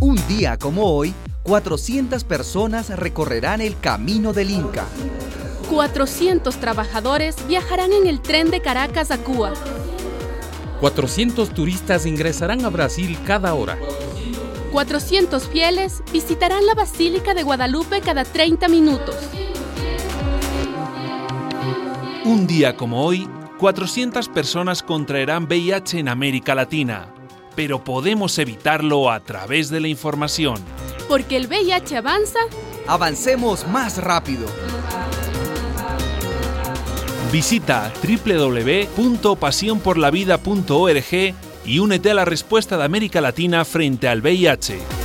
Un día como hoy, 400 personas recorrerán el camino del Inca. 400 trabajadores viajarán en el tren de Caracas a Cuba. 400 turistas ingresarán a Brasil cada hora. 400 fieles visitarán la Basílica de Guadalupe cada 30 minutos. Un día como hoy, 400 personas contraerán VIH en América Latina, pero podemos evitarlo a través de la información. Porque el VIH avanza. Avancemos más rápido. Visita www.pasionporlavida.org y únete a la respuesta de América Latina frente al VIH.